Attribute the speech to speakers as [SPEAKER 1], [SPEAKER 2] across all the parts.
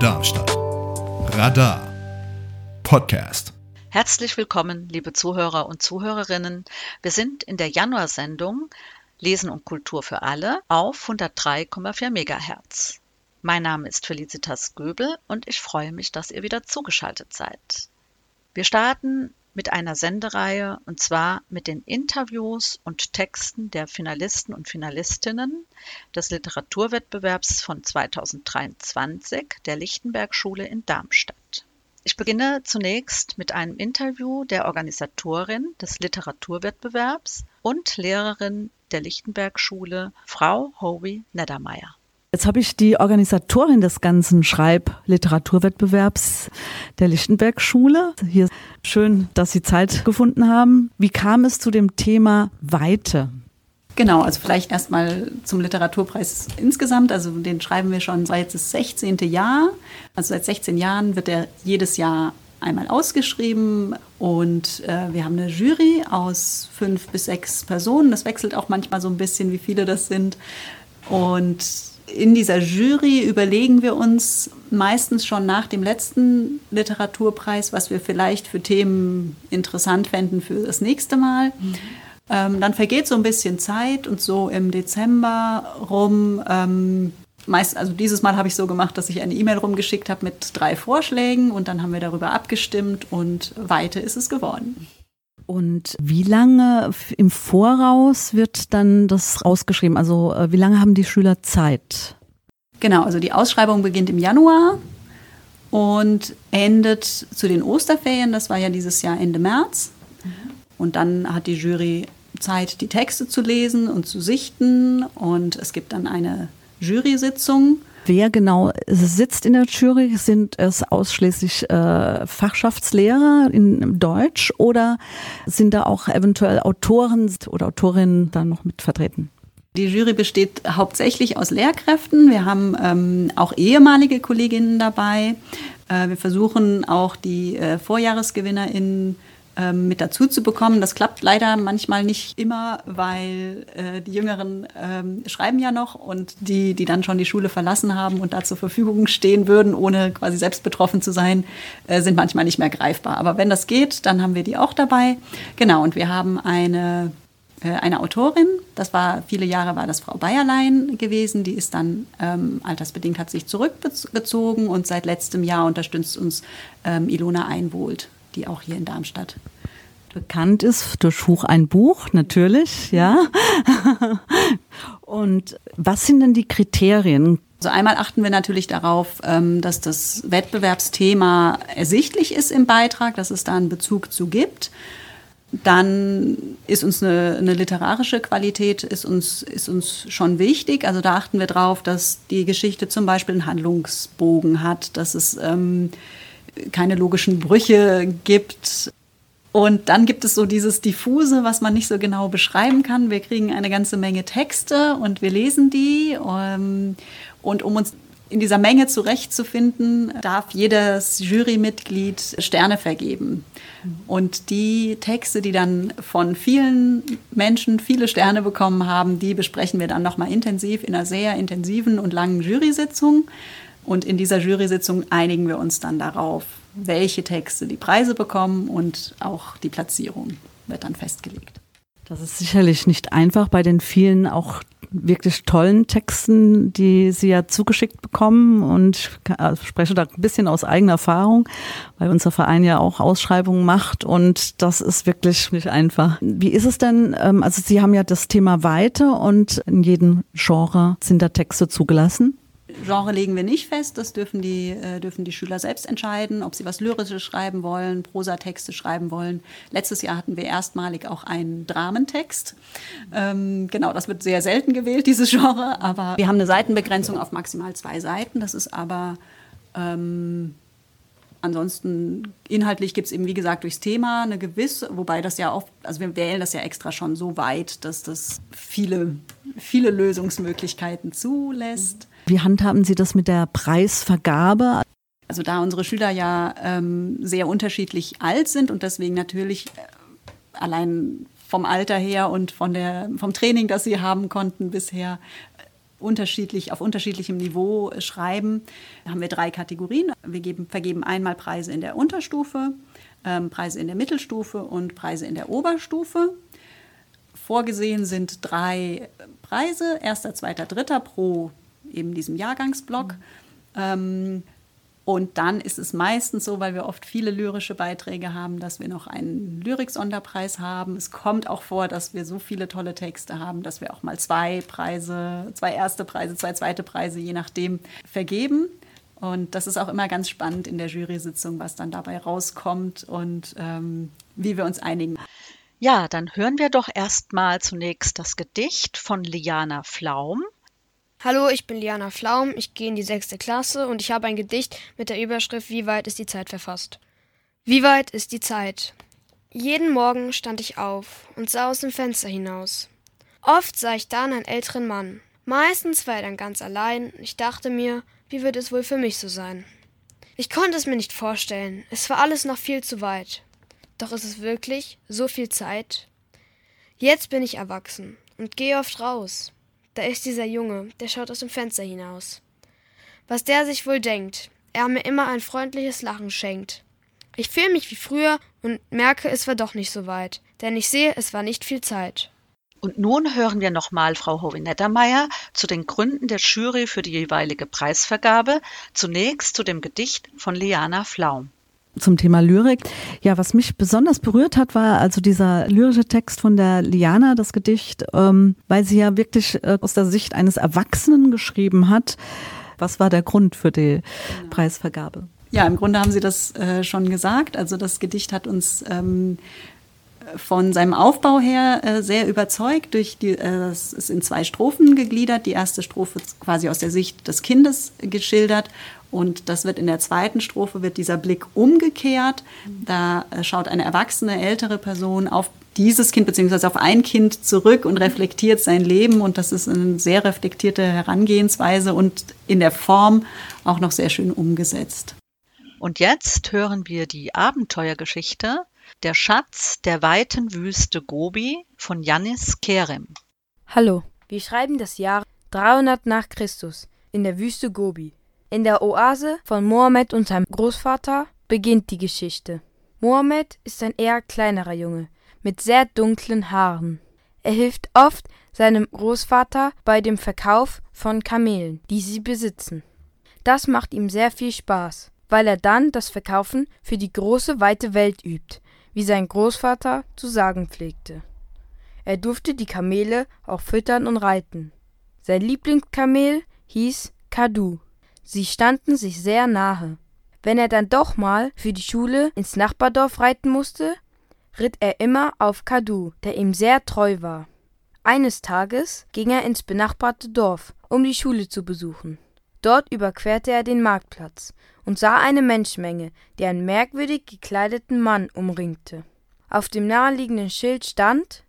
[SPEAKER 1] Darmstadt. Radar Podcast.
[SPEAKER 2] Herzlich willkommen, liebe Zuhörer und Zuhörerinnen. Wir sind in der Januarsendung Lesen und Kultur für alle auf 103,4 MHz. Mein Name ist Felicitas Göbel und ich freue mich, dass ihr wieder zugeschaltet seid. Wir starten mit einer Sendereihe und zwar mit den Interviews und Texten der Finalisten und Finalistinnen des Literaturwettbewerbs von 2023 der Lichtenberg Schule in Darmstadt. Ich beginne zunächst mit einem Interview der Organisatorin des Literaturwettbewerbs und Lehrerin der Lichtenberg Schule, Frau Howie Neddermeier.
[SPEAKER 3] Jetzt habe ich die Organisatorin des ganzen Schreib-Literaturwettbewerbs der Lichtenberg-Schule. Hier schön, dass Sie Zeit gefunden haben. Wie kam es zu dem Thema Weite?
[SPEAKER 4] Genau, also vielleicht erstmal zum Literaturpreis insgesamt. Also den schreiben wir schon seit das 16. Jahr. Also seit 16 Jahren wird er jedes Jahr einmal ausgeschrieben und äh, wir haben eine Jury aus fünf bis sechs Personen. Das wechselt auch manchmal so ein bisschen, wie viele das sind. Und in dieser Jury überlegen wir uns meistens schon nach dem letzten Literaturpreis, was wir vielleicht für Themen interessant fänden für das nächste Mal. Mhm. Ähm, dann vergeht so ein bisschen Zeit und so im Dezember rum. Ähm, meist, also dieses Mal habe ich so gemacht, dass ich eine E-Mail rumgeschickt habe mit drei Vorschlägen und dann haben wir darüber abgestimmt und weiter ist es geworden.
[SPEAKER 3] Und wie lange im Voraus wird dann das ausgeschrieben? Also äh, wie lange haben die Schüler Zeit?
[SPEAKER 4] Genau, also die Ausschreibung beginnt im Januar und endet zu den Osterferien. Das war ja dieses Jahr Ende März. Und dann hat die Jury Zeit, die Texte zu lesen und zu sichten. Und es gibt dann eine Jury-Sitzung
[SPEAKER 3] Wer genau sitzt in der Jury? Sind es ausschließlich äh, Fachschaftslehrer in Deutsch oder sind da auch eventuell Autoren oder Autorinnen dann noch mit vertreten?
[SPEAKER 4] Die Jury besteht hauptsächlich aus Lehrkräften. Wir haben ähm, auch ehemalige Kolleginnen dabei. Äh, wir versuchen auch die äh, VorjahresgewinnerInnen ähm, mit dazu zu bekommen. Das klappt leider manchmal nicht immer, weil äh, die Jüngeren ähm, schreiben ja noch und die, die dann schon die Schule verlassen haben und da zur Verfügung stehen würden, ohne quasi selbst betroffen zu sein, äh, sind manchmal nicht mehr greifbar. Aber wenn das geht, dann haben wir die auch dabei. Genau, und wir haben eine äh, eine Autorin, das war viele Jahre war das Frau Bayerlein gewesen, die ist dann ähm, altersbedingt hat sich zurückgezogen und seit letztem Jahr unterstützt uns ähm, Ilona Einwohlt die auch hier in Darmstadt
[SPEAKER 3] bekannt ist durch Huch ein Buch, natürlich, ja. Und was sind denn die Kriterien?
[SPEAKER 4] Also einmal achten wir natürlich darauf, ähm, dass das Wettbewerbsthema ersichtlich ist im Beitrag, dass es da einen Bezug zu gibt. Dann ist uns eine, eine, literarische Qualität ist uns, ist uns schon wichtig. Also da achten wir darauf, dass die Geschichte zum Beispiel einen Handlungsbogen hat, dass es ähm, keine logischen Brüche gibt. Und dann gibt es so dieses Diffuse, was man nicht so genau beschreiben kann. Wir kriegen eine ganze Menge Texte und wir lesen die. Ähm, und um uns in dieser Menge zurechtzufinden, darf jedes Jurymitglied Sterne vergeben. Und die Texte, die dann von vielen Menschen viele Sterne bekommen haben, die besprechen wir dann nochmal intensiv in einer sehr intensiven und langen Jury-Sitzung. Und in dieser Jury-Sitzung einigen wir uns dann darauf, welche Texte die Preise bekommen und auch die Platzierung wird dann festgelegt.
[SPEAKER 3] Das ist sicherlich nicht einfach bei den vielen auch wirklich tollen Texten, die Sie ja zugeschickt bekommen. Und ich also spreche da ein bisschen aus eigener Erfahrung, weil unser Verein ja auch Ausschreibungen macht. Und das ist wirklich nicht einfach. Wie ist es denn? Ähm, also Sie haben ja das Thema Weite und in jedem Genre sind da Texte zugelassen.
[SPEAKER 4] Genre legen wir nicht fest, das dürfen die, äh, dürfen die Schüler selbst entscheiden, ob sie was Lyrisches schreiben wollen, Prosatexte schreiben wollen. Letztes Jahr hatten wir erstmalig auch einen Dramentext. Ähm, genau, das wird sehr selten gewählt, dieses Genre, aber wir haben eine Seitenbegrenzung auf maximal zwei Seiten. Das ist aber ähm, Ansonsten inhaltlich gibt es eben, wie gesagt, durchs Thema eine gewisse, wobei das ja oft, also wir wählen das ja extra schon so weit, dass das viele, viele Lösungsmöglichkeiten zulässt.
[SPEAKER 3] Wie handhaben Sie das mit der Preisvergabe?
[SPEAKER 4] Also da unsere Schüler ja ähm, sehr unterschiedlich alt sind und deswegen natürlich äh, allein vom Alter her und von der, vom Training, das sie haben konnten bisher, unterschiedlich, auf unterschiedlichem Niveau schreiben. Haben wir drei Kategorien. Wir geben, vergeben einmal Preise in der Unterstufe, ähm, Preise in der Mittelstufe und Preise in der Oberstufe. Vorgesehen sind drei Preise, erster, zweiter, dritter pro eben diesem Jahrgangsblock. Mhm. Ähm, und dann ist es meistens so, weil wir oft viele lyrische Beiträge haben, dass wir noch einen Lyrik-Sonderpreis haben. Es kommt auch vor, dass wir so viele tolle Texte haben, dass wir auch mal zwei Preise, zwei erste Preise, zwei zweite Preise, je nachdem, vergeben. Und das ist auch immer ganz spannend in der Jury-Sitzung, was dann dabei rauskommt und ähm, wie wir uns einigen.
[SPEAKER 2] Ja, dann hören wir doch erstmal zunächst das Gedicht von Liana Flaum.
[SPEAKER 5] Hallo, ich bin Liana Flaum, ich gehe in die sechste Klasse und ich habe ein Gedicht mit der Überschrift Wie weit ist die Zeit verfasst. Wie weit ist die Zeit? Jeden Morgen stand ich auf und sah aus dem Fenster hinaus. Oft sah ich dann einen älteren Mann. Meistens war er dann ganz allein. Ich dachte mir, wie wird es wohl für mich so sein? Ich konnte es mir nicht vorstellen. Es war alles noch viel zu weit. Doch ist es wirklich so viel Zeit? Jetzt bin ich erwachsen und gehe oft raus. Da ist dieser Junge, der schaut aus dem Fenster hinaus. Was der sich wohl denkt, er mir immer ein freundliches Lachen schenkt. Ich fühle mich wie früher und merke, es war doch nicht so weit, denn ich sehe, es war nicht viel Zeit.
[SPEAKER 2] Und nun hören wir nochmal Frau Hovinettermeier zu den Gründen der Jury für die jeweilige Preisvergabe, zunächst zu dem Gedicht von Liana Flaum
[SPEAKER 3] zum Thema Lyrik. Ja, was mich besonders berührt hat, war also dieser lyrische Text von der Liana, das Gedicht, ähm, weil sie ja wirklich äh, aus der Sicht eines Erwachsenen geschrieben hat. Was war der Grund für die genau. Preisvergabe?
[SPEAKER 4] Ja, im Grunde haben Sie das äh, schon gesagt. Also das Gedicht hat uns ähm, von seinem Aufbau her äh, sehr überzeugt. Durch die, äh, es ist in zwei Strophen gegliedert. Die erste Strophe quasi aus der Sicht des Kindes geschildert und das wird in der zweiten Strophe, wird dieser Blick umgekehrt. Da äh, schaut eine erwachsene, ältere Person auf dieses Kind beziehungsweise auf ein Kind zurück und reflektiert sein Leben. Und das ist eine sehr reflektierte Herangehensweise und in der Form auch noch sehr schön umgesetzt.
[SPEAKER 2] Und jetzt hören wir die Abenteuergeschichte Der Schatz der weiten Wüste Gobi von Yannis Kerem.
[SPEAKER 6] Hallo, wir schreiben das Jahr 300 nach Christus in der Wüste Gobi. In der Oase von Mohammed und seinem Großvater beginnt die Geschichte. Mohammed ist ein eher kleinerer Junge mit sehr dunklen Haaren. Er hilft oft seinem Großvater bei dem Verkauf von Kamelen, die sie besitzen. Das macht ihm sehr viel Spaß, weil er dann das Verkaufen für die große weite Welt übt, wie sein Großvater zu sagen pflegte. Er durfte die Kamele auch füttern und reiten. Sein Lieblingskamel hieß Kadu. Sie standen sich sehr nahe. Wenn er dann doch mal für die Schule ins Nachbardorf reiten musste, ritt er immer auf Kadu, der ihm sehr treu war. Eines Tages ging er ins benachbarte Dorf, um die Schule zu besuchen. Dort überquerte er den Marktplatz und sah eine Menschenmenge, die einen merkwürdig gekleideten Mann umringte. Auf dem naheliegenden Schild stand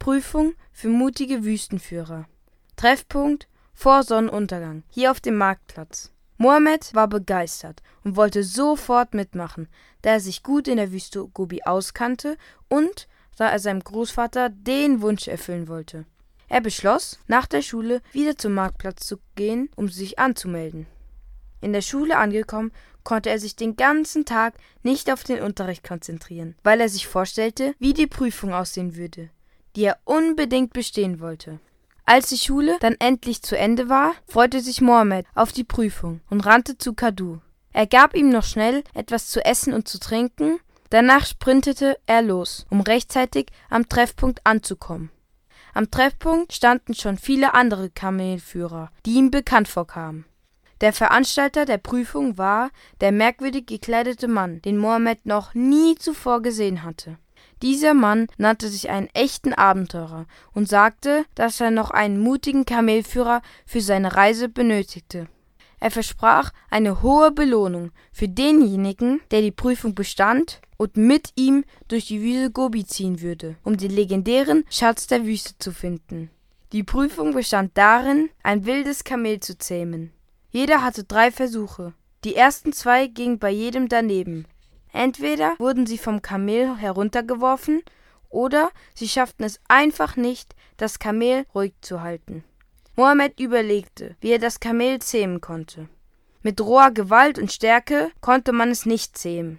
[SPEAKER 6] Prüfung für mutige Wüstenführer. Treffpunkt vor Sonnenuntergang, hier auf dem Marktplatz. Mohammed war begeistert und wollte sofort mitmachen, da er sich gut in der Wüste Gobi auskannte und da er seinem Großvater den Wunsch erfüllen wollte. Er beschloss, nach der Schule wieder zum Marktplatz zu gehen, um sich anzumelden. In der Schule angekommen, konnte er sich den ganzen Tag nicht auf den Unterricht konzentrieren, weil er sich vorstellte, wie die Prüfung aussehen würde, die er unbedingt bestehen wollte. Als die Schule dann endlich zu Ende war, freute sich Mohammed auf die Prüfung und rannte zu Kadu. Er gab ihm noch schnell etwas zu essen und zu trinken, danach sprintete er los, um rechtzeitig am Treffpunkt anzukommen. Am Treffpunkt standen schon viele andere Kamelführer, die ihm bekannt vorkamen. Der Veranstalter der Prüfung war der merkwürdig gekleidete Mann, den Mohammed noch nie zuvor gesehen hatte. Dieser Mann nannte sich einen echten Abenteurer und sagte, dass er noch einen mutigen Kamelführer für seine Reise benötigte. Er versprach eine hohe Belohnung für denjenigen, der die Prüfung bestand und mit ihm durch die Wüste Gobi ziehen würde, um den legendären Schatz der Wüste zu finden. Die Prüfung bestand darin, ein wildes Kamel zu zähmen. Jeder hatte drei Versuche. Die ersten zwei gingen bei jedem daneben. Entweder wurden sie vom Kamel heruntergeworfen, oder sie schafften es einfach nicht, das Kamel ruhig zu halten. Mohammed überlegte, wie er das Kamel zähmen konnte. Mit roher Gewalt und Stärke konnte man es nicht zähmen,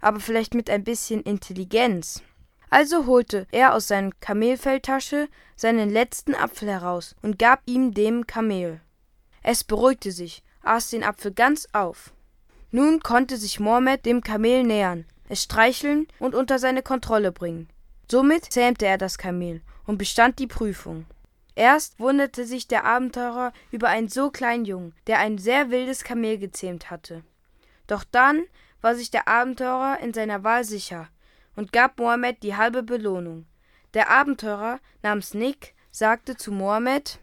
[SPEAKER 6] aber vielleicht mit ein bisschen Intelligenz. Also holte er aus seiner Kamelfelltasche seinen letzten Apfel heraus und gab ihm dem Kamel. Es beruhigte sich, aß den Apfel ganz auf. Nun konnte sich Mohammed dem Kamel nähern, es streicheln und unter seine Kontrolle bringen. Somit zähmte er das Kamel und bestand die Prüfung. Erst wunderte sich der Abenteurer über einen so kleinen Jungen, der ein sehr wildes Kamel gezähmt hatte. Doch dann war sich der Abenteurer in seiner Wahl sicher und gab Mohammed die halbe Belohnung. Der Abenteurer namens Nick sagte zu Mohammed,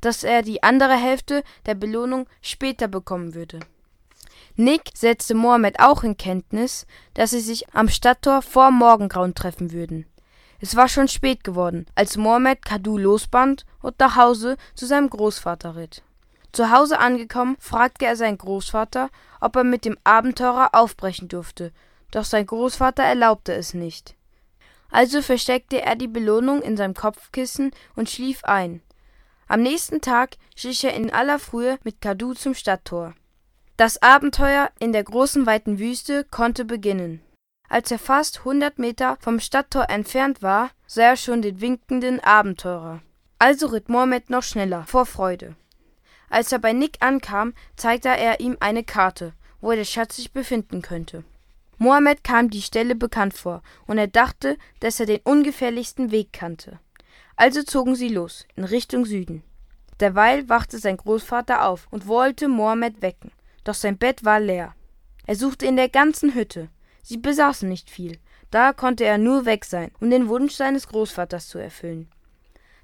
[SPEAKER 6] dass er die andere Hälfte der Belohnung später bekommen würde. Nick setzte Mohammed auch in Kenntnis, dass sie sich am Stadttor vor Morgengrauen treffen würden. Es war schon spät geworden, als Mohammed Kadu losband und nach Hause zu seinem Großvater ritt. Zu Hause angekommen, fragte er seinen Großvater, ob er mit dem Abenteurer aufbrechen durfte, doch sein Großvater erlaubte es nicht. Also versteckte er die Belohnung in seinem Kopfkissen und schlief ein. Am nächsten Tag schlich er in aller Frühe mit Kadu zum Stadttor. Das Abenteuer in der großen weiten Wüste konnte beginnen. Als er fast hundert Meter vom Stadttor entfernt war, sah er schon den winkenden Abenteurer. Also ritt Mohammed noch schneller, vor Freude. Als er bei Nick ankam, zeigte er ihm eine Karte, wo der Schatz sich befinden könnte. Mohammed kam die Stelle bekannt vor, und er dachte, dass er den ungefährlichsten Weg kannte. Also zogen sie los, in Richtung Süden. Derweil wachte sein Großvater auf und wollte Mohammed wecken, doch sein Bett war leer. Er suchte in der ganzen Hütte. Sie besaßen nicht viel, da konnte er nur weg sein, um den Wunsch seines Großvaters zu erfüllen.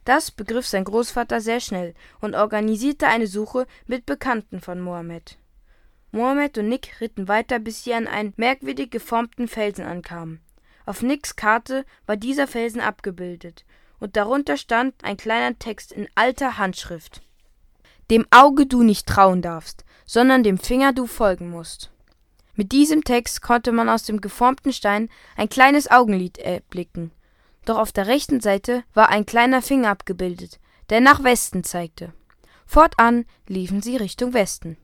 [SPEAKER 6] Das begriff sein Großvater sehr schnell und organisierte eine Suche mit Bekannten von Mohammed. Mohammed und Nick ritten weiter, bis sie an einen merkwürdig geformten Felsen ankamen. Auf Nicks Karte war dieser Felsen abgebildet, und darunter stand ein kleiner Text in alter Handschrift. Dem Auge du nicht trauen darfst, sondern dem Finger du folgen musst. Mit diesem Text konnte man aus dem geformten Stein ein kleines Augenlid erblicken. Doch auf der rechten Seite war ein kleiner Finger abgebildet, der nach Westen zeigte. Fortan liefen sie Richtung Westen.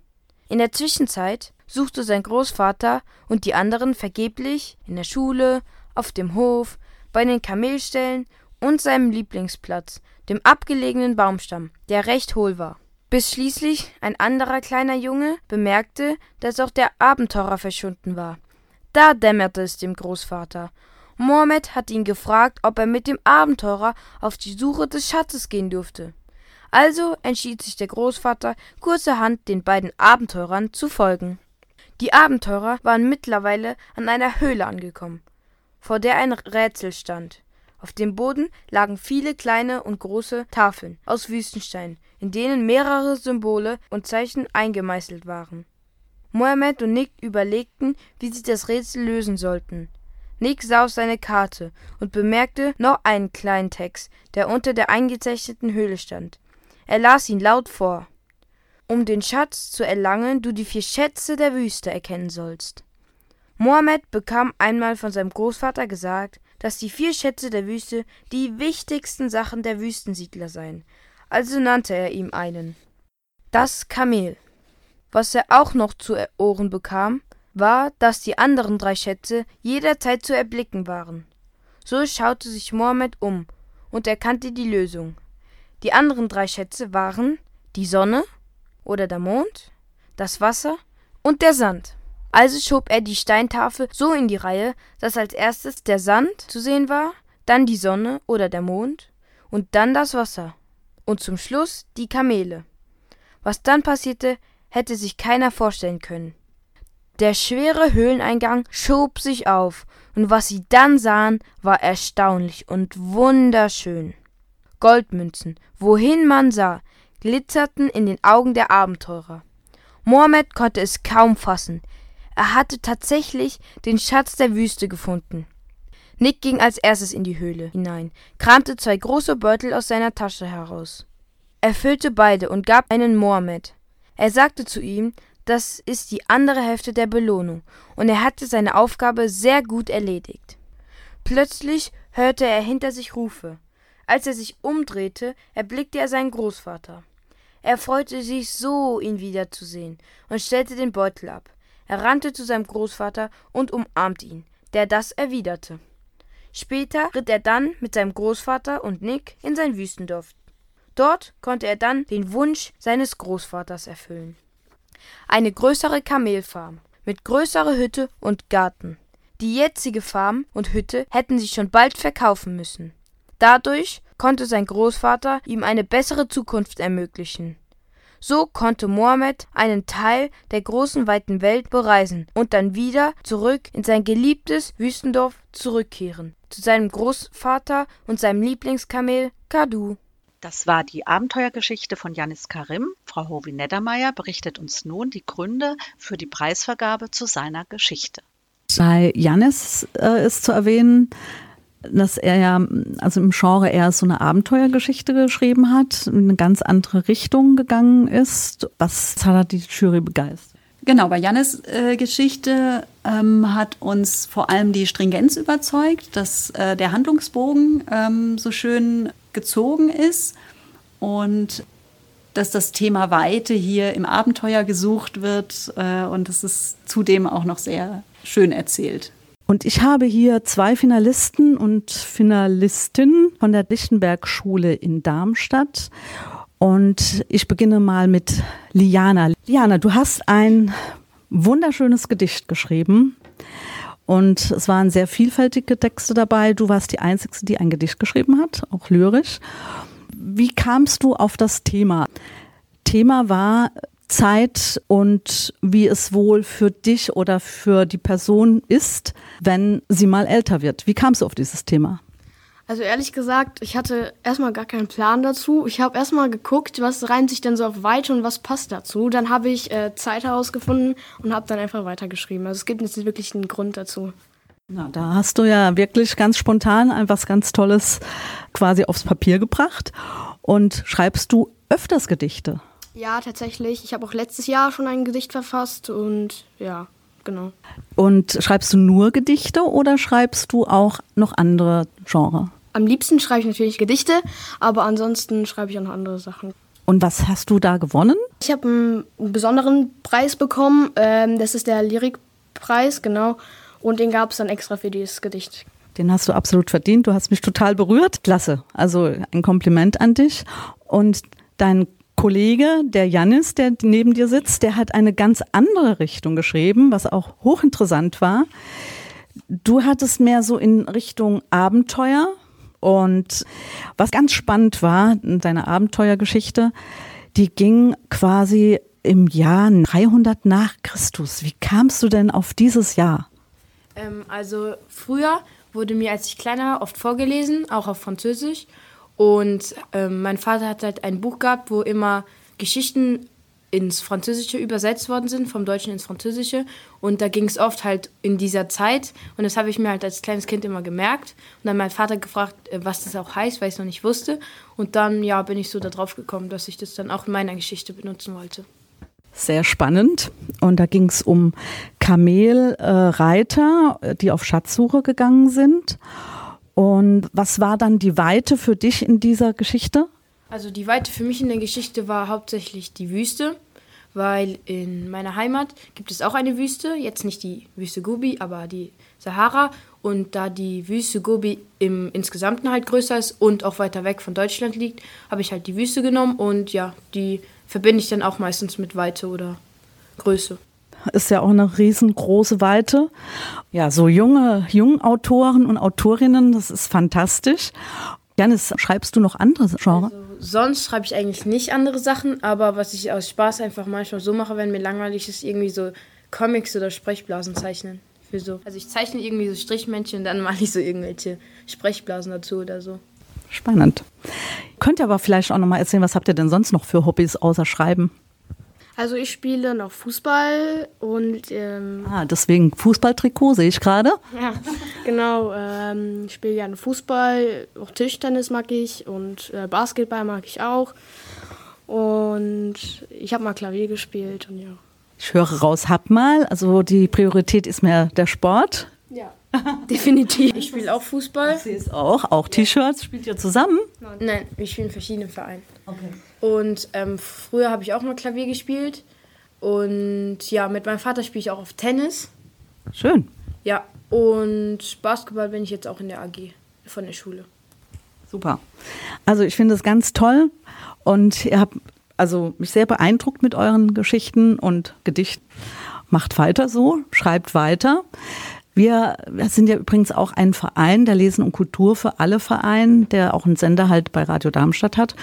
[SPEAKER 6] In der Zwischenzeit suchte sein Großvater und die anderen vergeblich in der Schule, auf dem Hof, bei den Kamelställen und seinem Lieblingsplatz, dem abgelegenen Baumstamm, der recht hohl war. Bis schließlich ein anderer kleiner Junge bemerkte, dass auch der Abenteurer verschwunden war. Da dämmerte es dem Großvater. Mohammed hatte ihn gefragt, ob er mit dem Abenteurer auf die Suche des Schatzes gehen durfte. Also entschied sich der Großvater kurzerhand den beiden Abenteurern zu folgen. Die Abenteurer waren mittlerweile an einer Höhle angekommen, vor der ein Rätsel stand. Auf dem Boden lagen viele kleine und große Tafeln aus Wüstenstein, in denen mehrere Symbole und Zeichen eingemeißelt waren. Mohammed und Nick überlegten, wie sie das Rätsel lösen sollten. Nick sah auf seine Karte und bemerkte noch einen kleinen Text, der unter der eingezeichneten Höhle stand. Er las ihn laut vor. Um den Schatz zu erlangen, du die vier Schätze der Wüste erkennen sollst. Mohammed bekam einmal von seinem Großvater gesagt, dass die vier Schätze der Wüste die wichtigsten Sachen der Wüstensiedler seien, also nannte er ihm einen. Das Kamel. Was er auch noch zu Ohren bekam, war, dass die anderen drei Schätze jederzeit zu erblicken waren. So schaute sich Mohammed um und erkannte die Lösung. Die anderen drei Schätze waren die Sonne oder der Mond, das Wasser und der Sand. Also schob er die Steintafel so in die Reihe, dass als erstes der Sand zu sehen war, dann die Sonne oder der Mond und dann das Wasser und zum Schluss die Kamele. Was dann passierte, hätte sich keiner vorstellen können. Der schwere Höhleneingang schob sich auf, und was sie dann sahen, war erstaunlich und wunderschön. Goldmünzen, wohin man sah, glitzerten in den Augen der Abenteurer. Mohammed konnte es kaum fassen. Er hatte tatsächlich den Schatz der Wüste gefunden. Nick ging als erstes in die Höhle hinein, kramte zwei große Beutel aus seiner Tasche heraus. Er füllte beide und gab einen Mohammed. Er sagte zu ihm, das ist die andere Hälfte der Belohnung, und er hatte seine Aufgabe sehr gut erledigt. Plötzlich hörte er hinter sich Rufe. Als er sich umdrehte, erblickte er seinen Großvater. Er freute sich so, ihn wiederzusehen, und stellte den Beutel ab. Er rannte zu seinem Großvater und umarmte ihn, der das erwiderte. Später ritt er dann mit seinem Großvater und Nick in sein Wüstendorf. Dort konnte er dann den Wunsch seines Großvaters erfüllen. Eine größere Kamelfarm mit größerer Hütte und Garten. Die jetzige Farm und Hütte hätten sie schon bald verkaufen müssen. Dadurch konnte sein Großvater ihm eine bessere Zukunft ermöglichen. So konnte Mohammed einen Teil der großen weiten Welt bereisen und dann wieder zurück in sein geliebtes Wüstendorf zurückkehren, zu seinem Großvater und seinem Lieblingskamel Kadu.
[SPEAKER 2] Das war die Abenteuergeschichte von Janis Karim. Frau Hovi-Neddermeier berichtet uns nun die Gründe für die Preisvergabe zu seiner Geschichte.
[SPEAKER 3] Bei Janis äh, ist zu erwähnen, dass er ja, also im Genre eher so eine Abenteuergeschichte geschrieben hat, in eine ganz andere Richtung gegangen ist. Was hat die Jury begeistert?
[SPEAKER 4] Genau, bei Jannes äh, Geschichte ähm, hat uns vor allem die Stringenz überzeugt, dass äh, der Handlungsbogen ähm, so schön gezogen ist und dass das Thema Weite hier im Abenteuer gesucht wird äh, und es ist zudem auch noch sehr schön erzählt.
[SPEAKER 3] Und ich habe hier zwei Finalisten und Finalistinnen von der Lichtenberg-Schule in Darmstadt. Und ich beginne mal mit Liana. Liana, du hast ein wunderschönes Gedicht geschrieben. Und es waren sehr vielfältige Texte dabei. Du warst die Einzige, die ein Gedicht geschrieben hat, auch lyrisch. Wie kamst du auf das Thema? Thema war Zeit und wie es wohl für dich oder für die Person ist, wenn sie mal älter wird. Wie kamst du auf dieses Thema?
[SPEAKER 5] Also ehrlich gesagt, ich hatte erstmal gar keinen Plan dazu. Ich habe erstmal geguckt, was reimt sich denn so auf Weite und was passt dazu. Dann habe ich äh, Zeit herausgefunden und habe dann einfach weitergeschrieben. Also es gibt jetzt wirklich einen Grund dazu.
[SPEAKER 3] Na, da hast du ja wirklich ganz spontan etwas ganz Tolles quasi aufs Papier gebracht. Und schreibst du öfters Gedichte?
[SPEAKER 5] Ja, tatsächlich. Ich habe auch letztes Jahr schon ein Gedicht verfasst und ja, genau.
[SPEAKER 3] Und schreibst du nur Gedichte oder schreibst du auch noch andere Genres?
[SPEAKER 5] Am liebsten schreibe ich natürlich Gedichte, aber ansonsten schreibe ich auch noch andere Sachen.
[SPEAKER 3] Und was hast du da gewonnen?
[SPEAKER 5] Ich habe einen besonderen Preis bekommen. Ähm, das ist der Lyrikpreis, genau. Und den gab es dann extra für dieses Gedicht.
[SPEAKER 3] Den hast du absolut verdient. Du hast mich total berührt. Klasse. Also ein Kompliment an dich. Und dein Kollege, der Jannis, der neben dir sitzt, der hat eine ganz andere Richtung geschrieben, was auch hochinteressant war. Du hattest mehr so in Richtung Abenteuer und was ganz spannend war in deiner Abenteuergeschichte, die ging quasi im Jahr 300 nach Christus. Wie kamst du denn auf dieses Jahr?
[SPEAKER 6] Ähm, also früher wurde mir, als ich kleiner oft vorgelesen, auch auf Französisch. Und ähm, mein Vater hat halt ein Buch gehabt, wo immer Geschichten ins Französische übersetzt worden sind, vom Deutschen ins Französische. Und da ging es oft halt in dieser Zeit. Und das habe ich mir halt als kleines Kind immer gemerkt. Und dann mein Vater gefragt, äh, was das auch heißt, weil ich es noch nicht wusste. Und dann, ja, bin ich so darauf gekommen, dass ich das dann auch in meiner Geschichte benutzen wollte.
[SPEAKER 3] Sehr spannend. Und da ging es um Kamelreiter, äh, die auf Schatzsuche gegangen sind. Und was war dann die Weite für dich in dieser Geschichte?
[SPEAKER 6] Also die Weite für mich in der Geschichte war hauptsächlich die Wüste, weil in meiner Heimat gibt es auch eine Wüste, jetzt nicht die Wüste Gobi, aber die Sahara. Und da die Wüste Gobi im insgesamten halt größer ist und auch weiter weg von Deutschland liegt, habe ich halt die Wüste genommen und ja, die verbinde ich dann auch meistens mit Weite oder Größe
[SPEAKER 3] ist ja auch eine riesengroße Weite. Ja, so junge, junge Autoren und Autorinnen, das ist fantastisch. Janis, schreibst du noch andere Genres?
[SPEAKER 6] Also, sonst schreibe ich eigentlich nicht andere Sachen, aber was ich aus Spaß einfach manchmal so mache, wenn mir langweilig ist, irgendwie so Comics oder Sprechblasen zeichnen. Für so. Also ich zeichne irgendwie so Strichmännchen und dann mache ich so irgendwelche Sprechblasen dazu oder so.
[SPEAKER 3] Spannend. Könnt ihr aber vielleicht auch noch mal erzählen, was habt ihr denn sonst noch für Hobbys außer Schreiben?
[SPEAKER 5] Also ich spiele noch Fußball und ähm,
[SPEAKER 3] ah, deswegen Fußballtrikot sehe ich gerade.
[SPEAKER 5] Ja, genau. Ähm, ich spiele gerne Fußball, auch Tischtennis mag ich und äh, Basketball mag ich auch. Und ich habe mal Klavier gespielt und ja.
[SPEAKER 3] Ich höre raus, hab mal. Also die Priorität ist mehr der Sport.
[SPEAKER 5] Ja, definitiv. Ich spiele auch Fußball.
[SPEAKER 3] Ich sehe es auch. Auch T-Shirts. Spielt ihr zusammen?
[SPEAKER 6] Nein, wir spielen verschiedene Vereine.
[SPEAKER 3] Okay.
[SPEAKER 7] Und ähm, früher habe ich auch mal Klavier gespielt. Und ja, mit meinem Vater spiele ich auch auf Tennis.
[SPEAKER 3] Schön.
[SPEAKER 7] Ja, und Basketball bin ich jetzt auch in der AG von der Schule.
[SPEAKER 3] Super. Also ich finde es ganz toll und ihr habt also mich sehr beeindruckt mit euren Geschichten und Gedichten. Macht weiter so, schreibt weiter. Wir, wir sind ja übrigens auch ein Verein, der Lesen und Kultur für alle Verein, der auch einen Sender halt bei Radio Darmstadt hat.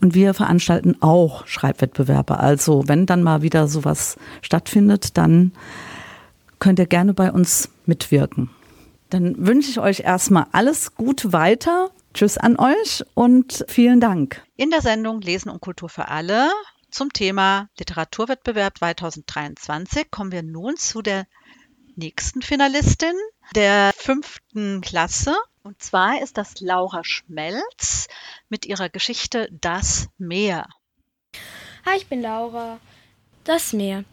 [SPEAKER 3] Und wir veranstalten auch Schreibwettbewerbe. Also wenn dann mal wieder sowas stattfindet, dann könnt ihr gerne bei uns mitwirken. Dann wünsche ich euch erstmal alles Gute weiter. Tschüss an euch und vielen Dank.
[SPEAKER 2] In der Sendung Lesen und Kultur für alle zum Thema Literaturwettbewerb 2023 kommen wir nun zu der nächsten Finalistin der fünften Klasse. Und zwar ist das Laura Schmelz mit ihrer Geschichte Das Meer.
[SPEAKER 8] Hi, ich bin Laura. Das Meer.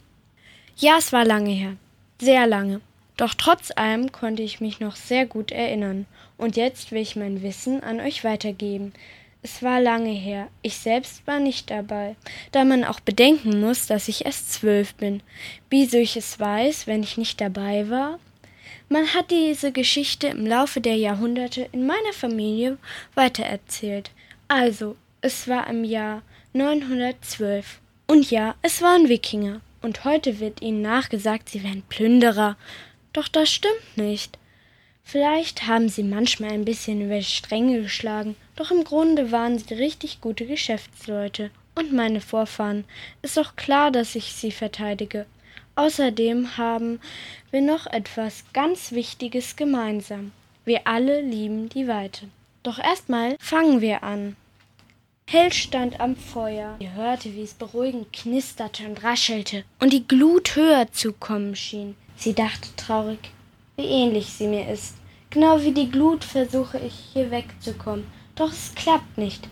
[SPEAKER 8] Ja, es war lange her. Sehr lange. Doch trotz allem konnte ich mich noch sehr gut erinnern. Und jetzt will ich mein Wissen an euch weitergeben. Es war lange her. Ich selbst war nicht dabei, da man auch bedenken muss, dass ich erst zwölf bin. Wieso ich es weiß, wenn ich nicht dabei war? Man hat diese Geschichte im Laufe der Jahrhunderte in meiner Familie weitererzählt. Also, es war im Jahr 912. Und ja, es waren Wikinger. Und heute wird ihnen nachgesagt, sie wären Plünderer. Doch das stimmt nicht. Vielleicht haben sie manchmal ein bisschen über die Stränge geschlagen, doch im Grunde waren sie richtig gute Geschäftsleute. Und meine Vorfahren. Ist doch klar, dass ich sie verteidige. Außerdem haben wir noch etwas ganz Wichtiges gemeinsam. Wir alle lieben die Weite. Doch erstmal fangen wir an. Hell stand am Feuer. Sie hörte, wie es beruhigend knisterte und raschelte und die Glut höher zu kommen schien. Sie dachte traurig, wie ähnlich sie mir ist. Genau wie die Glut versuche ich hier wegzukommen, doch es klappt nicht.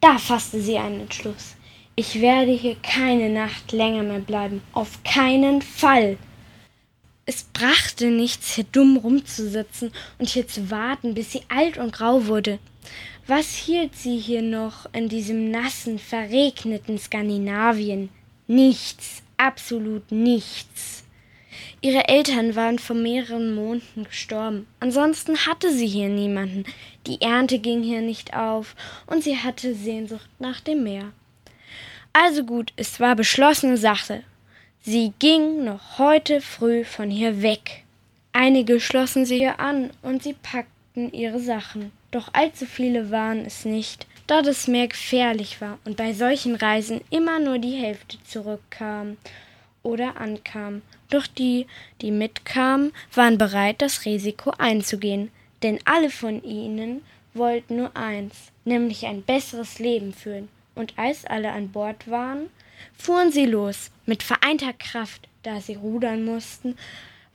[SPEAKER 8] Da fasste sie einen Entschluss. Ich werde hier keine Nacht länger mehr bleiben. Auf keinen Fall. Es brachte nichts, hier dumm rumzusitzen und hier zu warten, bis sie alt und grau wurde. Was hielt sie hier noch in diesem nassen, verregneten Skandinavien? Nichts, absolut nichts. Ihre Eltern waren vor mehreren Monaten gestorben. Ansonsten hatte sie hier niemanden. Die Ernte ging hier nicht auf und sie hatte Sehnsucht nach dem Meer. Also gut, es war beschlossene Sache. Sie ging noch heute früh von hier weg. Einige schlossen sie ihr an und sie packten ihre Sachen. Doch allzu viele waren es nicht, da das Meer gefährlich war und bei solchen Reisen immer nur die Hälfte zurückkam oder ankam. Doch die, die mitkamen, waren bereit, das Risiko einzugehen, denn alle von ihnen wollten nur eins, nämlich ein besseres Leben führen. Und als alle an Bord waren, fuhren sie los, mit vereinter Kraft, da sie rudern mussten,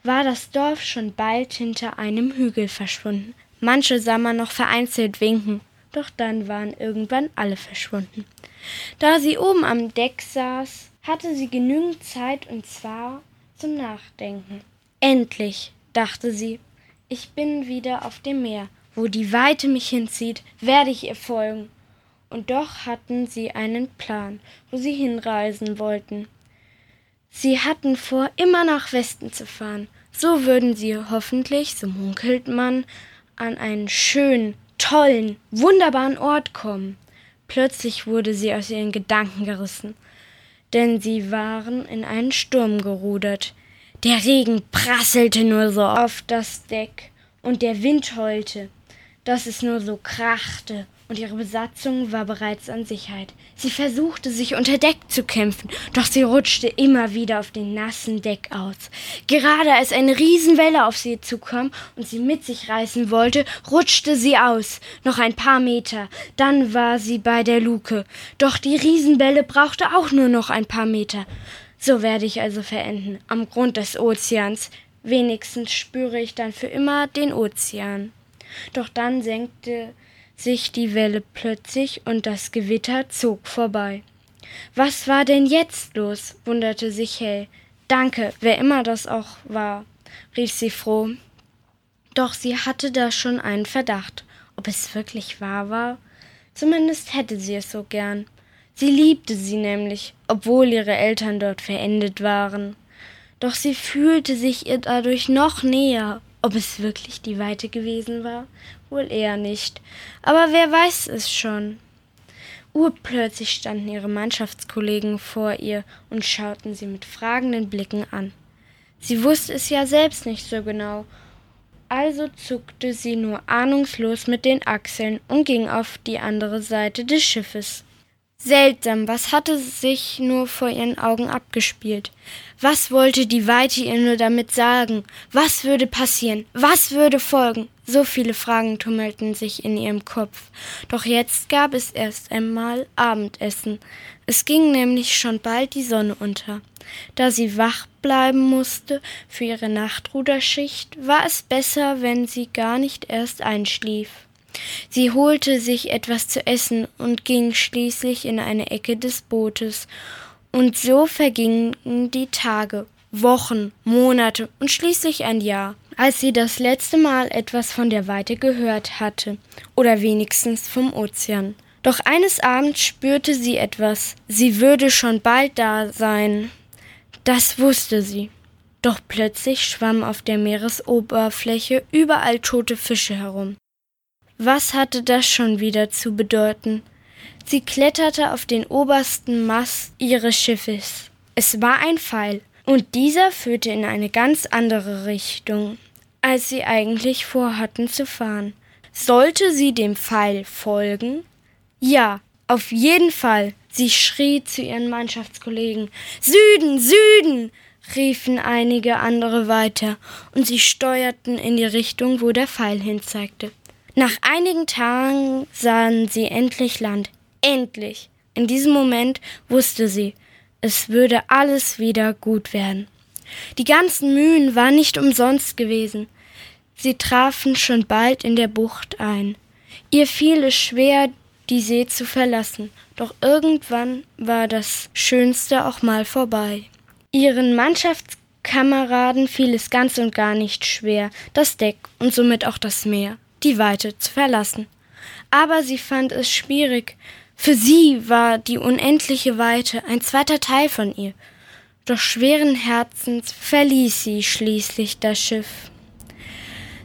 [SPEAKER 8] war das Dorf schon bald hinter einem Hügel verschwunden. Manche sah man noch vereinzelt winken, doch dann waren irgendwann alle verschwunden. Da sie oben am Deck saß, hatte sie genügend Zeit und zwar zum Nachdenken. Endlich, dachte sie, ich bin wieder auf dem Meer. Wo die Weite mich hinzieht, werde ich ihr folgen. Und doch hatten sie einen Plan, wo sie hinreisen wollten. Sie hatten vor, immer nach Westen zu fahren. So würden sie hoffentlich, so munkelt man, an einen schönen, tollen, wunderbaren Ort kommen. Plötzlich wurde sie aus ihren Gedanken gerissen denn sie waren in einen Sturm gerudert. Der Regen prasselte nur so auf das Deck und der Wind heulte, dass es nur so krachte und ihre Besatzung war bereits an Sicherheit. Sie versuchte, sich unter Deck zu kämpfen, doch sie rutschte immer wieder auf den nassen Deck aus. Gerade als eine Riesenwelle auf sie zukam und sie mit sich reißen wollte, rutschte sie aus. Noch ein paar Meter, dann war sie bei der Luke. Doch die Riesenwelle brauchte auch nur noch ein paar Meter. So werde ich also verenden, am Grund des Ozeans. Wenigstens spüre ich dann für immer den Ozean. Doch dann senkte sich die Welle plötzlich und das Gewitter zog vorbei. Was war denn jetzt los? wunderte sich Hell. Danke, wer immer das auch war, rief sie froh. Doch sie hatte da schon einen Verdacht. Ob es wirklich wahr war? Zumindest hätte sie es so gern. Sie liebte sie nämlich, obwohl ihre Eltern dort verendet waren. Doch sie fühlte sich ihr dadurch noch näher. Ob es wirklich die Weite gewesen war? Wohl eher nicht. Aber wer weiß es schon. Urplötzlich standen ihre Mannschaftskollegen vor ihr und schauten sie mit fragenden Blicken an. Sie wusste es ja selbst nicht so genau, also zuckte sie nur ahnungslos mit den Achseln und ging auf die andere Seite des Schiffes. Seltsam, was hatte sich nur vor ihren Augen abgespielt? Was wollte die Weite ihr nur damit sagen? Was würde passieren? Was würde folgen? So viele Fragen tummelten sich in ihrem Kopf. Doch jetzt gab es erst einmal Abendessen. Es ging nämlich schon bald die Sonne unter. Da sie wach bleiben musste für ihre Nachtruderschicht, war es besser, wenn sie gar nicht erst einschlief. Sie holte sich etwas zu essen und ging schließlich in eine Ecke des Bootes, und so vergingen die Tage, Wochen, Monate und schließlich ein Jahr, als sie das letzte Mal etwas von der Weite gehört hatte, oder wenigstens vom Ozean. Doch eines Abends spürte sie etwas, sie würde schon bald da sein. Das wusste sie. Doch plötzlich schwammen auf der Meeresoberfläche überall tote Fische herum. Was hatte das schon wieder zu bedeuten? Sie kletterte auf den obersten Mast ihres Schiffes. Es war ein Pfeil, und dieser führte in eine ganz andere Richtung, als sie eigentlich vorhatten zu fahren. Sollte sie dem Pfeil folgen? Ja, auf jeden Fall. Sie schrie zu ihren Mannschaftskollegen Süden, Süden riefen einige andere weiter, und sie steuerten in die Richtung, wo der Pfeil hinzeigte. Nach einigen Tagen sahen sie endlich Land. Endlich. In diesem Moment wusste sie, es würde alles wieder gut werden. Die ganzen Mühen waren nicht umsonst gewesen. Sie trafen schon bald in der Bucht ein. Ihr fiel es schwer, die See zu verlassen, doch irgendwann war das Schönste auch mal vorbei. Ihren Mannschaftskameraden fiel es ganz und gar nicht schwer, das Deck und somit auch das Meer die Weite zu verlassen. Aber sie fand es schwierig. Für sie war die unendliche Weite ein zweiter Teil von ihr. Doch schweren Herzens verließ sie schließlich das Schiff.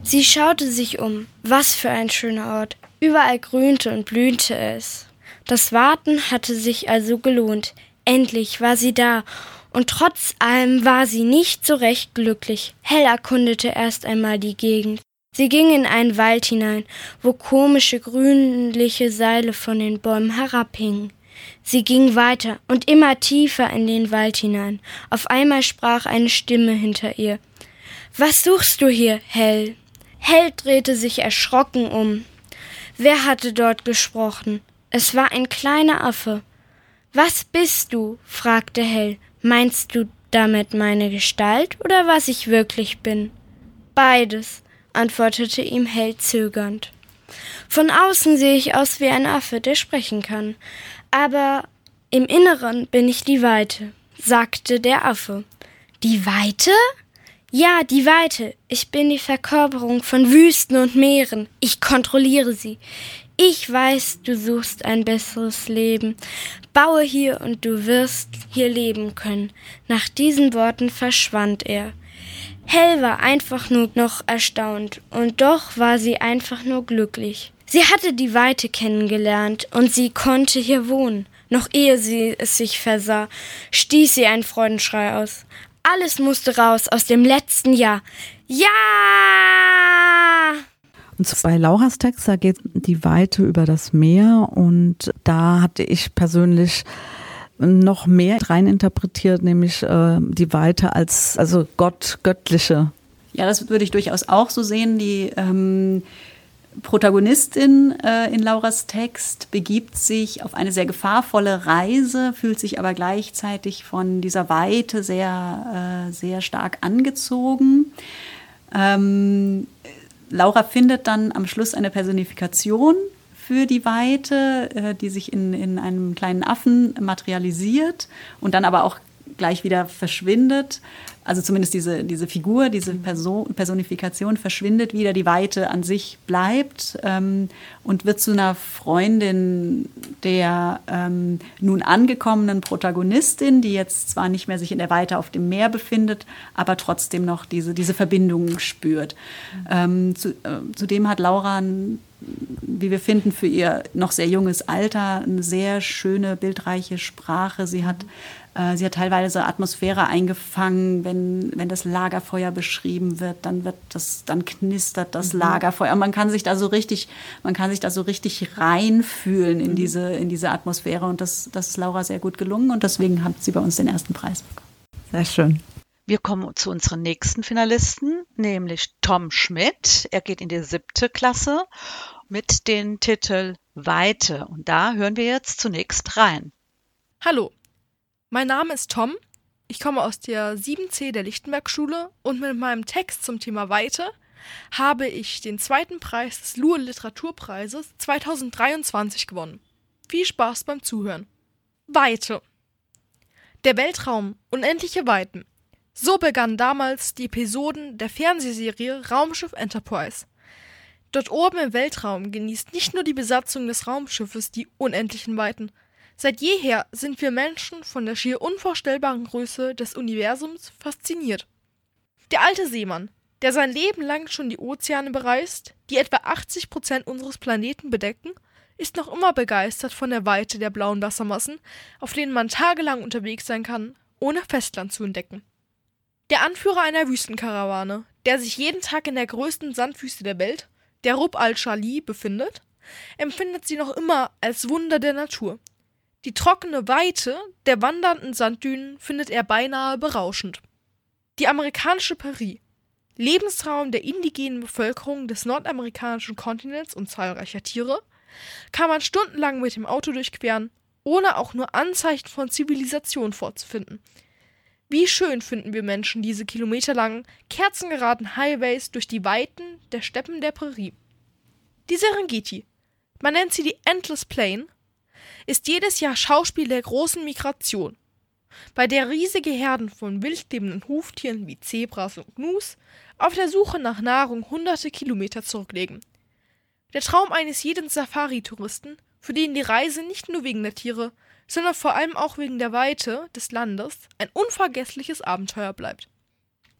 [SPEAKER 8] Sie schaute sich um. Was für ein schöner Ort. Überall grünte und blühte es. Das Warten hatte sich also gelohnt. Endlich war sie da, und trotz allem war sie nicht so recht glücklich. Hell erkundete erst einmal die Gegend. Sie ging in einen Wald hinein, wo komische grünliche Seile von den Bäumen herabhingen. Sie ging weiter und immer tiefer in den Wald hinein. Auf einmal sprach eine Stimme hinter ihr. Was suchst du hier, Hell? Hell drehte sich erschrocken um. Wer hatte dort gesprochen? Es war ein kleiner Affe. Was bist du? fragte Hell. Meinst du damit meine Gestalt oder was ich wirklich bin? Beides antwortete ihm Hell zögernd. Von außen sehe ich aus wie ein Affe, der sprechen kann, aber im Inneren bin ich die Weite, sagte der Affe. Die Weite? Ja, die Weite. Ich bin die Verkörperung von Wüsten und Meeren. Ich kontrolliere sie. Ich weiß, du suchst ein besseres Leben. Baue hier und du wirst hier leben können. Nach diesen Worten verschwand er. Hell war einfach nur noch erstaunt, und doch war sie einfach nur glücklich. Sie hatte die Weite kennengelernt, und sie konnte hier wohnen. Noch ehe sie es sich versah, stieß sie einen Freudenschrei aus. Alles musste raus aus dem letzten Jahr. Ja!
[SPEAKER 3] Und bei Lauras Text, da geht die Weite über das Meer und da hatte ich persönlich noch mehr reininterpretiert, nämlich äh, die Weite als also Gott, göttliche.
[SPEAKER 4] Ja, das würde ich durchaus auch so sehen. Die ähm, Protagonistin äh, in Lauras Text begibt sich auf eine sehr gefahrvolle Reise, fühlt sich aber gleichzeitig von dieser Weite sehr, äh, sehr stark angezogen. Ähm, Laura findet dann am Schluss eine Personifikation für die Weite, äh, die sich in, in einem kleinen Affen materialisiert und dann aber auch gleich wieder verschwindet. Also zumindest diese, diese Figur, diese Person, Personifikation verschwindet wieder, die Weite an sich bleibt ähm, und wird zu einer Freundin der ähm, nun angekommenen Protagonistin, die jetzt zwar nicht mehr sich in der Weite auf dem Meer befindet, aber trotzdem noch diese, diese Verbindung spürt. Ähm, zu, äh, zudem hat Laura ein wie wir finden, für ihr noch sehr junges Alter eine sehr schöne, bildreiche Sprache. Sie hat, äh, sie hat teilweise Atmosphäre eingefangen, wenn, wenn das Lagerfeuer beschrieben wird, dann wird das, dann knistert das mhm. Lagerfeuer. Man kann sich da so richtig, man kann sich da so richtig reinfühlen in mhm. diese, in diese Atmosphäre und das, das ist Laura sehr gut gelungen und deswegen hat sie bei uns den ersten Preis bekommen.
[SPEAKER 3] Sehr schön.
[SPEAKER 2] Wir kommen zu unseren nächsten Finalisten, nämlich Tom Schmidt. Er geht in die siebte Klasse mit dem Titel Weite. Und da hören wir jetzt zunächst rein.
[SPEAKER 9] Hallo, mein Name ist Tom. Ich komme aus der 7c der Lichtenberg-Schule und mit meinem Text zum Thema Weite habe ich den zweiten Preis des Luhe Literaturpreises 2023 gewonnen. Viel Spaß beim Zuhören. Weite. Der Weltraum, unendliche Weiten. So begannen damals die Episoden der Fernsehserie Raumschiff Enterprise. Dort oben im Weltraum genießt nicht nur die Besatzung des Raumschiffes die unendlichen Weiten. Seit jeher sind wir Menschen von der schier unvorstellbaren Größe des Universums fasziniert. Der alte Seemann, der sein Leben lang schon die Ozeane bereist, die etwa 80 Prozent unseres Planeten bedecken, ist noch immer begeistert von der Weite der blauen Wassermassen, auf denen man tagelang unterwegs sein kann, ohne Festland zu entdecken. Der Anführer einer Wüstenkarawane, der sich jeden Tag in der größten Sandwüste der Welt, der Rub al-Shali, befindet, empfindet sie noch immer als Wunder der Natur. Die trockene Weite der wandernden Sanddünen findet er beinahe berauschend. Die amerikanische Paris, Lebensraum der indigenen Bevölkerung des nordamerikanischen Kontinents und zahlreicher Tiere, kann man stundenlang mit dem Auto durchqueren, ohne auch nur Anzeichen von Zivilisation vorzufinden – wie schön finden wir Menschen diese kilometerlangen, kerzengeraden Highways durch die Weiten der Steppen der Prärie. Die Serengeti, man nennt sie die Endless Plain, ist jedes Jahr Schauspiel der großen Migration, bei der riesige Herden von wildlebenden Huftieren wie Zebras und Gnus auf der Suche nach Nahrung hunderte Kilometer zurücklegen. Der Traum eines jeden Safari-Touristen, für den die Reise nicht nur wegen der Tiere, sondern vor allem auch wegen der Weite des Landes ein unvergessliches Abenteuer bleibt.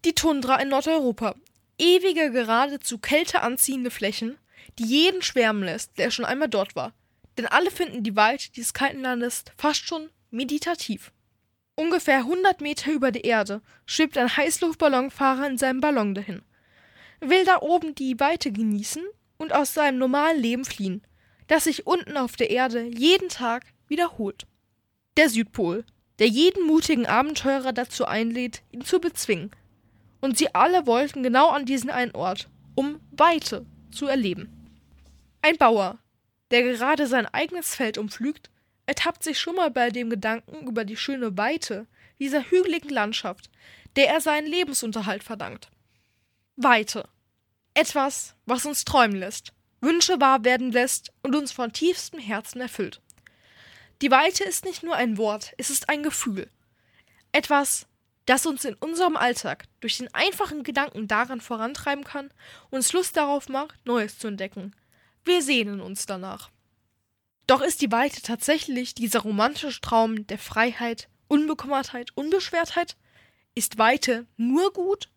[SPEAKER 9] Die Tundra in Nordeuropa. Ewige, geradezu kälteanziehende Flächen, die jeden schwärmen lässt, der schon einmal dort war. Denn alle finden die Weite dieses kalten Landes fast schon meditativ. Ungefähr 100 Meter über der Erde schwebt ein Heißluftballonfahrer in seinem Ballon dahin. Will da oben die Weite genießen und aus seinem normalen Leben fliehen, das sich unten auf der Erde jeden Tag wiederholt. Der Südpol, der jeden mutigen Abenteurer dazu einlädt, ihn zu bezwingen. Und sie alle wollten genau an diesen einen Ort, um Weite zu erleben. Ein Bauer, der gerade sein eigenes Feld umpflügt, ertappt sich schon mal bei dem Gedanken über die schöne Weite dieser hügeligen Landschaft, der er seinen Lebensunterhalt verdankt. Weite. Etwas, was uns träumen lässt, Wünsche wahr werden lässt und uns von tiefstem Herzen erfüllt. Die Weite ist nicht nur ein Wort, es ist ein Gefühl. Etwas, das uns in unserem Alltag durch den einfachen Gedanken daran vorantreiben kann, uns Lust darauf macht, Neues zu entdecken. Wir sehnen uns danach. Doch ist die Weite tatsächlich dieser romantische Traum der Freiheit, Unbekümmertheit, Unbeschwertheit? Ist Weite nur gut?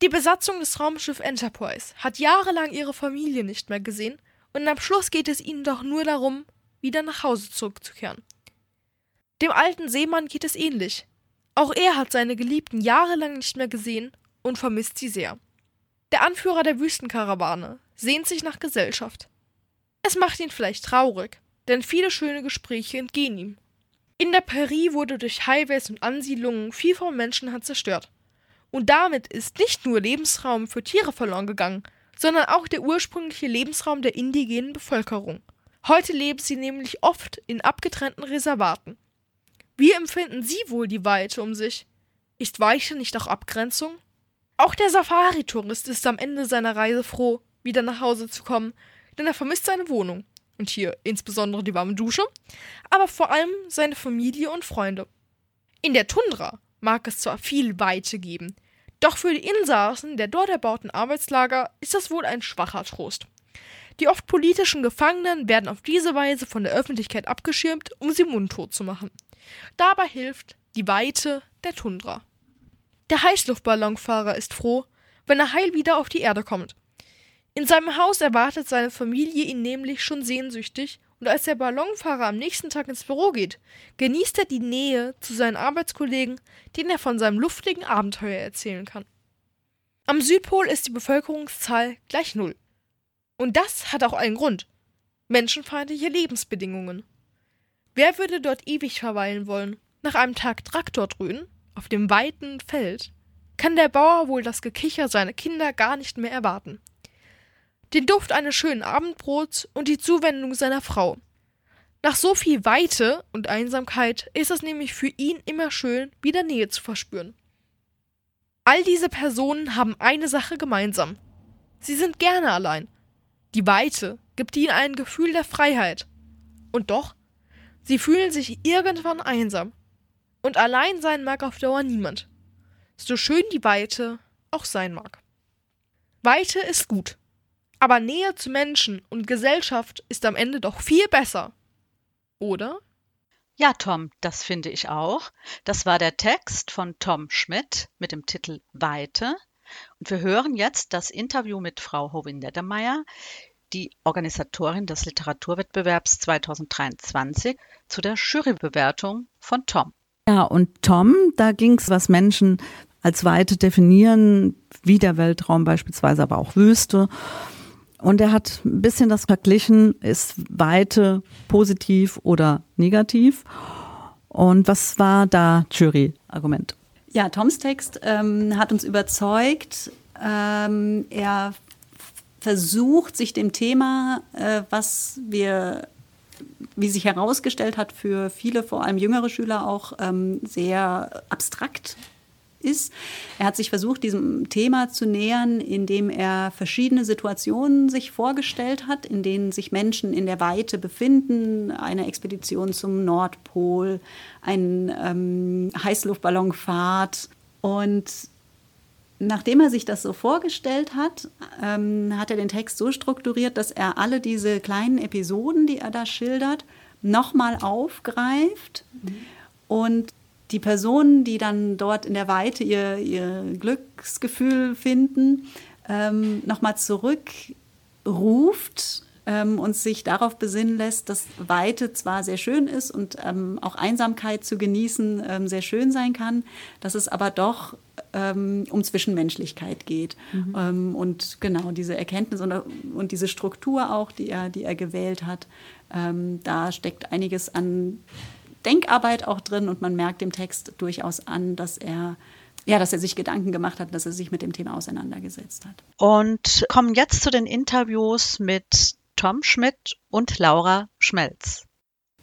[SPEAKER 9] Die Besatzung des Raumschiffs Enterprise hat jahrelang ihre Familie nicht mehr gesehen und am Schluss geht es ihnen doch nur darum, wieder nach Hause zurückzukehren. Dem alten Seemann geht es ähnlich. Auch er hat seine Geliebten jahrelang nicht mehr gesehen und vermisst sie sehr. Der Anführer der Wüstenkarawane sehnt sich nach Gesellschaft. Es macht ihn vielleicht traurig, denn viele schöne Gespräche entgehen ihm. In der Prärie wurde durch Highways und Ansiedlungen viel vom Menschenhand zerstört. Und damit ist nicht nur Lebensraum für Tiere verloren gegangen, sondern auch der ursprüngliche Lebensraum der indigenen Bevölkerung. Heute leben sie nämlich oft in abgetrennten Reservaten. Wie empfinden Sie wohl die Weite um sich? Ist Weite nicht auch Abgrenzung? Auch der Safari-Tourist ist am Ende seiner Reise froh, wieder nach Hause zu kommen, denn er vermisst seine Wohnung. Und hier insbesondere die warme Dusche, aber vor allem seine Familie und Freunde. In der Tundra mag es zwar viel Weite geben, doch für die Insassen der dort erbauten Arbeitslager ist das wohl ein schwacher Trost. Die oft politischen Gefangenen werden auf diese Weise von der Öffentlichkeit abgeschirmt, um sie mundtot zu machen. Dabei hilft die Weite der Tundra. Der Heißluftballonfahrer ist froh, wenn er heil wieder auf die Erde kommt. In seinem Haus erwartet seine Familie ihn nämlich schon sehnsüchtig, und als der Ballonfahrer am nächsten Tag ins Büro geht, genießt er die Nähe zu seinen Arbeitskollegen, denen er von seinem luftigen Abenteuer erzählen kann. Am Südpol ist die Bevölkerungszahl gleich null. Und das hat auch einen Grund. Menschenfeindliche Lebensbedingungen. Wer würde dort ewig verweilen wollen? Nach einem Tag Traktor drüben, auf dem weiten Feld, kann der Bauer wohl das Gekicher seiner Kinder gar nicht mehr erwarten den Duft eines schönen Abendbrots und die Zuwendung seiner Frau. Nach so viel Weite und Einsamkeit ist es nämlich für ihn immer schön, wieder Nähe zu verspüren. All diese Personen haben eine Sache gemeinsam. Sie sind gerne allein. Die Weite gibt ihnen ein Gefühl der Freiheit. Und doch, sie fühlen sich irgendwann einsam. Und allein sein mag auf Dauer niemand. So schön die Weite auch sein mag. Weite ist gut. Aber Nähe zu Menschen und Gesellschaft ist am Ende doch viel besser. Oder?
[SPEAKER 2] Ja, Tom, das finde ich auch. Das war der Text von Tom Schmidt mit dem Titel Weite. Und wir hören jetzt das Interview mit Frau Hovin-Neddermeier, die Organisatorin des Literaturwettbewerbs 2023, zu der Jurybewertung von Tom.
[SPEAKER 3] Ja, und Tom, da ging es, was Menschen als Weite definieren, wie der Weltraum beispielsweise, aber auch Wüste. Und er hat ein bisschen das verglichen, ist Weite positiv oder negativ. Und was war da Jury-Argument?
[SPEAKER 4] Ja, Toms Text ähm, hat uns überzeugt. Ähm, er versucht, sich dem Thema, äh, was wir, wie sich herausgestellt hat, für viele, vor allem jüngere Schüler auch ähm, sehr abstrakt ist. Er hat sich versucht, diesem Thema zu nähern, indem er verschiedene Situationen sich vorgestellt hat, in denen sich Menschen in der Weite befinden. Eine Expedition zum Nordpol, ein ähm, Heißluftballonfahrt. Und nachdem er sich das so vorgestellt hat, ähm, hat er den Text so strukturiert, dass er alle diese kleinen Episoden, die er da schildert, nochmal aufgreift. Mhm. Und die Personen, die dann dort in der Weite ihr, ihr Glücksgefühl finden, ähm, nochmal zurückruft ähm, und sich darauf besinnen lässt, dass Weite zwar sehr schön ist und ähm, auch Einsamkeit zu genießen ähm, sehr schön sein kann, dass es aber doch ähm, um Zwischenmenschlichkeit geht. Mhm. Ähm, und genau diese Erkenntnis und, und, diese Struktur auch, die er, die er gewählt hat, da steckt einiges an Denkarbeit auch drin und man merkt dem Text durchaus an, dass er ja, dass er sich Gedanken gemacht hat, dass er sich mit dem Thema auseinandergesetzt hat.
[SPEAKER 2] Und kommen jetzt zu den Interviews mit Tom Schmidt und Laura Schmelz.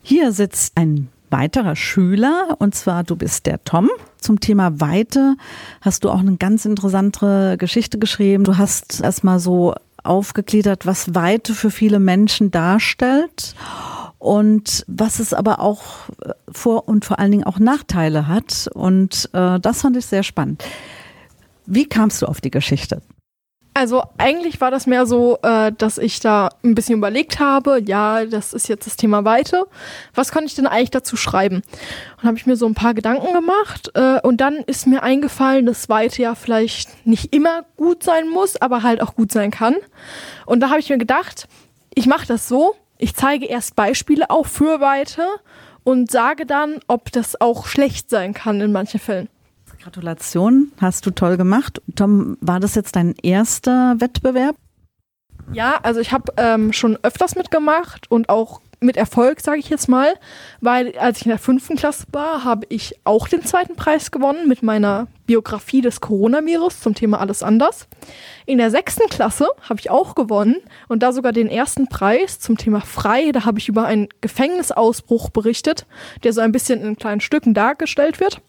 [SPEAKER 3] Hier sitzt ein weiterer Schüler und zwar du bist der Tom. Zum Thema Weite hast du auch eine ganz interessante Geschichte geschrieben. Du hast erstmal so aufgegliedert, was Weite für viele Menschen darstellt und was es aber auch äh, vor und vor allen Dingen auch Nachteile hat. Und äh, das fand ich sehr spannend. Wie kamst du auf die Geschichte?
[SPEAKER 9] Also eigentlich war das mehr so, äh, dass ich da ein bisschen überlegt habe, ja, das ist jetzt das Thema Weite. Was kann ich denn eigentlich dazu schreiben? Und habe ich mir so ein paar Gedanken gemacht äh, und dann ist mir eingefallen, dass Weite ja vielleicht nicht immer gut sein muss, aber halt auch gut sein kann. Und da habe ich mir gedacht, ich mache das so, ich zeige erst Beispiele auch für Weite und sage dann, ob das auch schlecht sein kann in manchen Fällen.
[SPEAKER 3] Gratulation, hast du toll gemacht. Tom, war das jetzt dein erster Wettbewerb?
[SPEAKER 9] Ja, also ich habe ähm, schon öfters mitgemacht und auch mit Erfolg, sage ich jetzt mal, weil als ich in der fünften Klasse war, habe ich auch den zweiten Preis gewonnen mit meiner Biografie des Coronavirus zum Thema Alles anders. In der sechsten Klasse habe ich auch gewonnen und da sogar den ersten Preis zum Thema Frei. Da habe ich über einen Gefängnisausbruch berichtet, der so ein bisschen in kleinen Stücken dargestellt wird.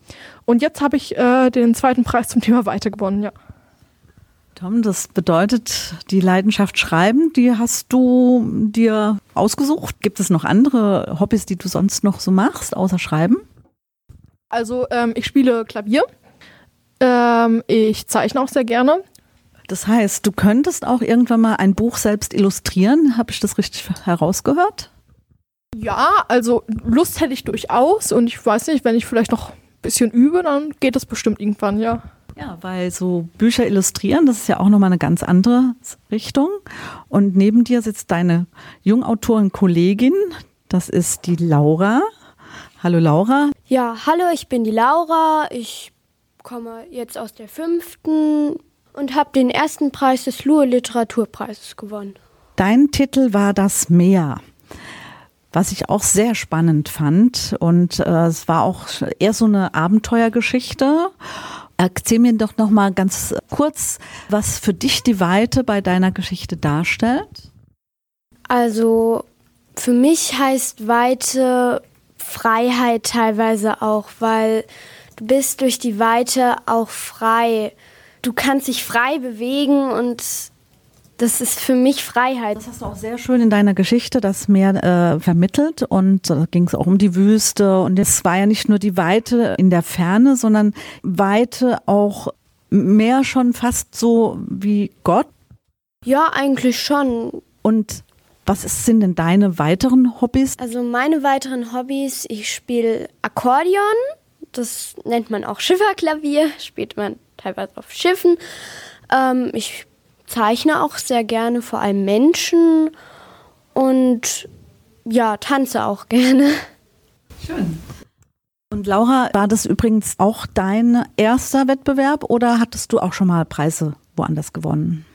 [SPEAKER 9] Und jetzt habe ich äh, den zweiten Preis zum Thema Weiter gewonnen, ja.
[SPEAKER 3] Tom, das bedeutet, die Leidenschaft Schreiben, die hast du dir ausgesucht. Gibt es noch andere Hobbys, die du sonst noch so machst, außer Schreiben?
[SPEAKER 9] also ähm, ich spiele Klavier. Ähm, ich zeichne auch sehr gerne.
[SPEAKER 3] Das heißt, du könntest auch irgendwann mal ein Buch selbst illustrieren. Habe ich das richtig herausgehört?
[SPEAKER 9] Ja, also Lust hätte ich durchaus und ich weiß nicht, wenn ich vielleicht noch ein bisschen übe, dann geht das bestimmt irgendwann, ja.
[SPEAKER 3] Ja, weil so Bücher illustrieren, das ist ja auch nochmal eine ganz andere Richtung. Und neben dir sitzt deine Jungautorin-Kollegin, das ist die Laura. Hallo Laura.
[SPEAKER 8] Ja, hallo, ich bin die Laura. Ich komme jetzt aus der fünften und habe den ersten Preis des Luhe Literaturpreises gewonnen.
[SPEAKER 3] Dein Titel war Das Meer was ich auch sehr spannend fand. Und äh, es war auch eher so eine Abenteuergeschichte. Erzähl mir doch noch mal ganz kurz, was für dich die Weite bei deiner Geschichte darstellt.
[SPEAKER 8] Also für mich heißt Weite Freiheit teilweise auch, weil du bist durch die Weite auch frei. Du kannst dich frei bewegen und das ist für mich Freiheit.
[SPEAKER 3] Das hast du auch sehr schön in deiner Geschichte das Meer äh, vermittelt und da ging es auch um die Wüste und es war ja nicht nur die Weite in der Ferne, sondern Weite auch mehr schon fast so wie Gott.
[SPEAKER 8] Ja, eigentlich schon.
[SPEAKER 3] Und was sind denn deine weiteren Hobbys?
[SPEAKER 8] Also meine weiteren Hobbys, ich spiele Akkordeon, das nennt man auch Schifferklavier, spielt man teilweise auf Schiffen. Ähm, ich zeichne auch sehr gerne, vor allem Menschen und ja, tanze auch gerne.
[SPEAKER 3] Schön. Und Laura, war das übrigens auch dein erster Wettbewerb oder hattest du auch schon mal Preise woanders gewonnen?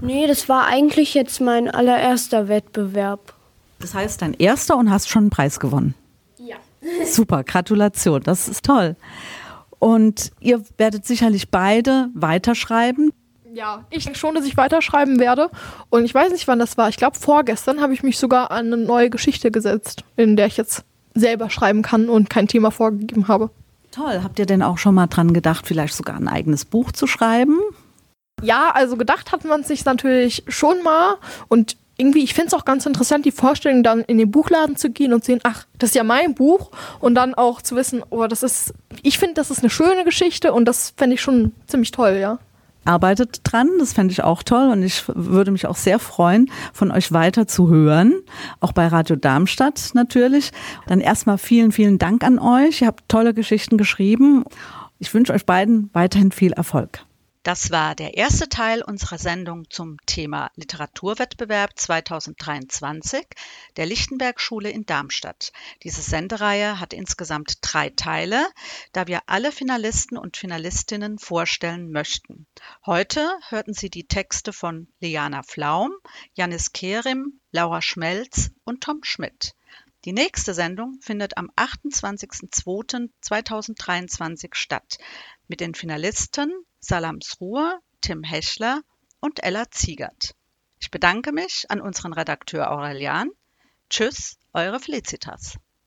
[SPEAKER 8] Nee, das war eigentlich jetzt mein allererster Wettbewerb.
[SPEAKER 3] Das heißt, dein erster und hast schon einen Preis gewonnen?
[SPEAKER 8] Ja.
[SPEAKER 3] Super, Gratulation, das ist toll. Und ihr werdet sicherlich beide weiterschreiben.
[SPEAKER 9] Ja, ich denke schon, dass ich weiterschreiben werde. Und ich weiß nicht, wann das war. Ich glaube, vorgestern habe ich mich sogar an eine neue Geschichte gesetzt, in der ich jetzt selber schreiben kann und kein Thema vorgegeben habe.
[SPEAKER 3] Toll. Habt ihr denn auch schon mal dran gedacht, vielleicht sogar ein eigenes Buch zu schreiben?
[SPEAKER 9] Ja, also gedacht hat man sich natürlich schon mal. Und irgendwie, ich finde es auch ganz interessant, die Vorstellung, dann in den Buchladen zu gehen und sehen, ach, das ist ja mein Buch. Und dann auch zu wissen, oh, das ist, ich finde, das ist eine schöne Geschichte und das fände ich schon ziemlich toll, ja
[SPEAKER 3] arbeitet dran. Das fände ich auch toll und ich würde mich auch sehr freuen, von euch weiter zu hören. Auch bei Radio Darmstadt natürlich. Dann erstmal vielen, vielen Dank an euch. Ihr habt tolle Geschichten geschrieben. Ich wünsche euch beiden weiterhin viel Erfolg.
[SPEAKER 2] Das war der erste Teil unserer Sendung zum Thema Literaturwettbewerb 2023 der Lichtenberg-Schule in Darmstadt. Diese Sendereihe hat insgesamt drei Teile, da wir alle Finalisten und Finalistinnen vorstellen möchten. Heute hörten Sie die Texte von Liana Flaum, Janis Kerim, Laura Schmelz und Tom Schmidt. Die nächste Sendung findet am 28.02.2023 statt mit den Finalisten Salams Ruhr, Tim Heschler und Ella Ziegert. Ich bedanke mich an unseren Redakteur Aurelian. Tschüss, eure Felicitas.